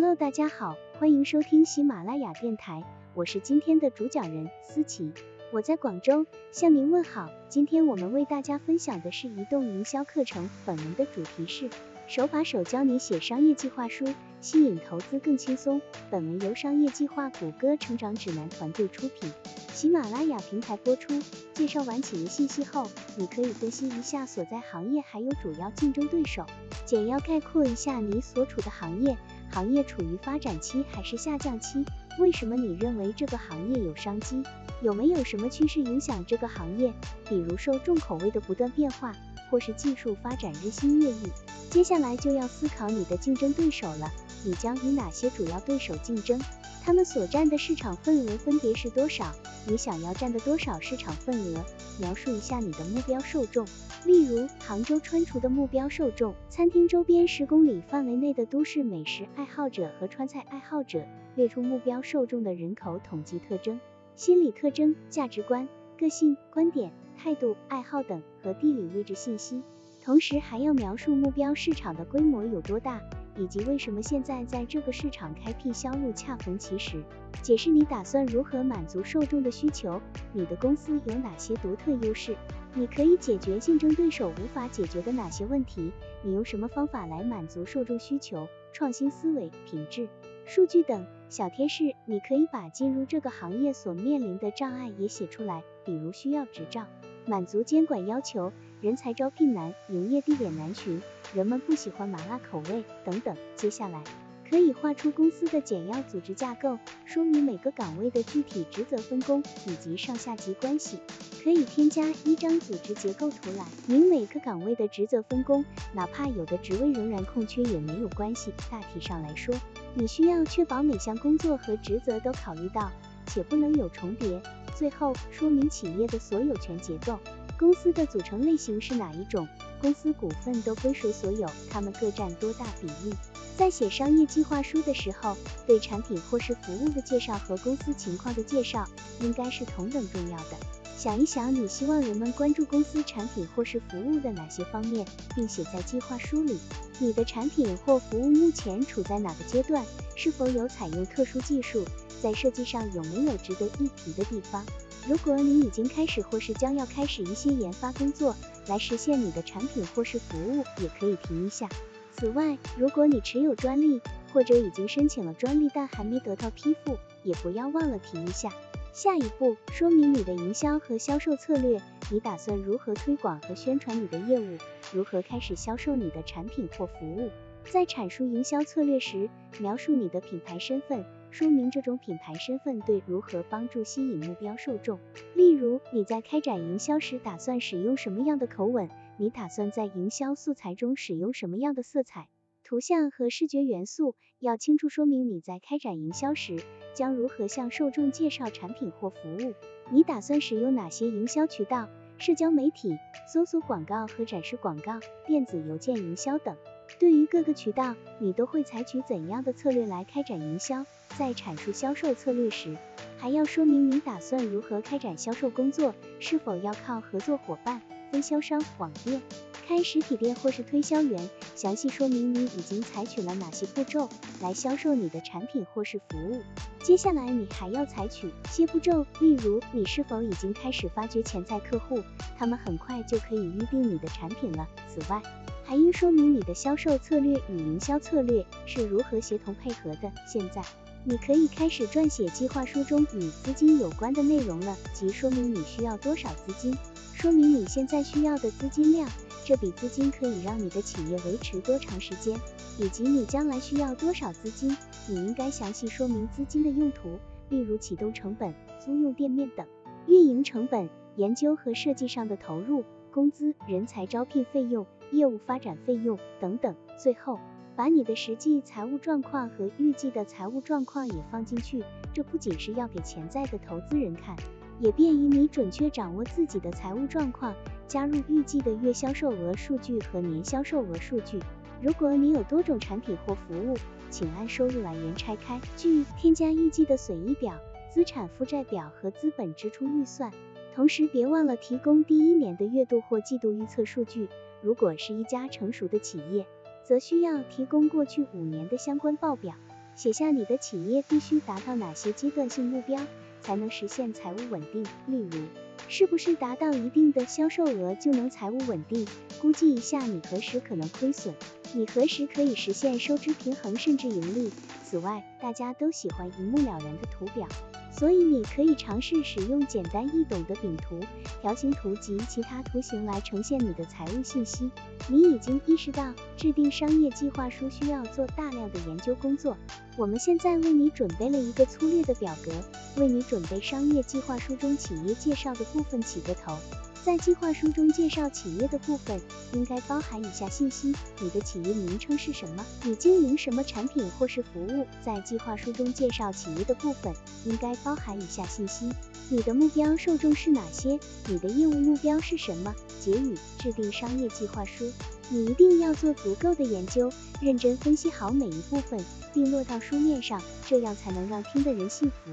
Hello，大家好，欢迎收听喜马拉雅电台，我是今天的主讲人思琪，我在广州向您问好。今天我们为大家分享的是移动营销课程，本文的主题是手把手教你写商业计划书，吸引投资更轻松。本文由商业计划谷歌成长指南团队出品。喜马拉雅平台播出。介绍完企业信息后，你可以分析一下所在行业还有主要竞争对手，简要概括一下你所处的行业，行业处于发展期还是下降期？为什么你认为这个行业有商机？有没有什么趋势影响这个行业？比如受重口味的不断变化，或是技术发展日新月异？接下来就要思考你的竞争对手了，你将与哪些主要对手竞争？他们所占的市场份额分别是多少？你想要占的多少市场份额？描述一下你的目标受众。例如，杭州川厨的目标受众，餐厅周边十公里范围内的都市美食爱好者和川菜爱好者。列出目标受众的人口统计特征、心理特征、价值观、个性、观点、态度、爱好等和地理位置信息。同时还要描述目标市场的规模有多大。以及为什么现在在这个市场开辟销路恰逢其时？解释你打算如何满足受众的需求，你的公司有哪些独特优势？你可以解决竞争对手无法解决的哪些问题？你用什么方法来满足受众需求？创新思维、品质、数据等小贴士，你可以把进入这个行业所面临的障碍也写出来，比如需要执照，满足监管要求，人才招聘难，营业地点难寻。人们不喜欢麻辣口味等等。接下来可以画出公司的简要组织架构，说明每个岗位的具体职责分工以及上下级关系。可以添加一张组织结构图来明每个岗位的职责分工，哪怕有的职位仍然空缺也没有关系。大体上来说，你需要确保每项工作和职责都考虑到，且不能有重叠。最后说明企业的所有权结构，公司的组成类型是哪一种？公司股份都归谁所有？他们各占多大比例？在写商业计划书的时候，对产品或是服务的介绍和公司情况的介绍应该是同等重要的。想一想，你希望人们关注公司产品或是服务的哪些方面，并写在计划书里。你的产品或服务目前处在哪个阶段？是否有采用特殊技术？在设计上有没有值得一提的地方？如果你已经开始或是将要开始一些研发工作，来实现你的产品或是服务，也可以停一下。此外，如果你持有专利，或者已经申请了专利但还没得到批复，也不要忘了停一下。下一步，说明你的营销和销售策略，你打算如何推广和宣传你的业务，如何开始销售你的产品或服务。在阐述营销策略时，描述你的品牌身份。说明这种品牌身份对如何帮助吸引目标受众。例如，你在开展营销时打算使用什么样的口吻？你打算在营销素材中使用什么样的色彩、图像和视觉元素？要清楚说明你在开展营销时将如何向受众介绍产品或服务。你打算使用哪些营销渠道？社交媒体、搜索广告和展示广告、电子邮件营销等。对于各个渠道，你都会采取怎样的策略来开展营销？在阐述销售策略时，还要说明你打算如何开展销售工作，是否要靠合作伙伴、分销商、网店、开实体店或是推销员，详细说明你已经采取了哪些步骤来销售你的产品或是服务。接下来你还要采取些步骤，例如你是否已经开始发掘潜在客户，他们很快就可以预定你的产品了。此外，还应说明你的销售策略与营销策略是如何协同配合的。现在，你可以开始撰写计划书中与资金有关的内容了，即说明你需要多少资金，说明你现在需要的资金量，这笔资金可以让你的企业维持多长时间，以及你将来需要多少资金。你应该详细说明资金的用途，例如启动成本、租用店面等，运营成本、研究和设计上的投入、工资、人才招聘费用。业务发展费用等等，最后把你的实际财务状况和预计的财务状况也放进去。这不仅是要给潜在的投资人看，也便于你准确掌握自己的财务状况。加入预计的月销售额数据和年销售额数据。如果你有多种产品或服务，请按收入来源拆开，据添加预计的损益表、资产负债表和资本支出预算。同时别忘了提供第一年的月度或季度预测数据。如果是一家成熟的企业，则需要提供过去五年的相关报表。写下你的企业必须达到哪些阶段性目标，才能实现财务稳定。例如，是不是达到一定的销售额就能财务稳定？估计一下你何时可能亏损，你何时可以实现收支平衡甚至盈利。此外，大家都喜欢一目了然的图表。所以你可以尝试使用简单易懂的饼图、条形图及其他图形来呈现你的财务信息。你已经意识到制定商业计划书需要做大量的研究工作。我们现在为你准备了一个粗略的表格，为你准备商业计划书中企业介绍的部分起个头。在计划书中介绍企业的部分，应该包含以下信息：你的企业名称是什么？你经营什么产品或是服务？在计划书中介绍企业的部分，应该包含以下信息：你的目标受众是哪些？你的业务目标是什么？结语：制定商业计划书，你一定要做足够的研究，认真分析好每一部分，并落到书面上，这样才能让听的人信服，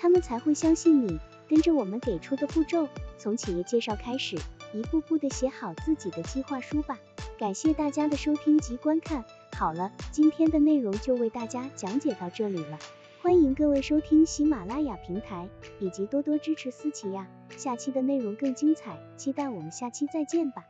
他们才会相信你。跟着我们给出的步骤。从企业介绍开始，一步步的写好自己的计划书吧。感谢大家的收听及观看。好了，今天的内容就为大家讲解到这里了。欢迎各位收听喜马拉雅平台，以及多多支持思琪呀。下期的内容更精彩，期待我们下期再见吧。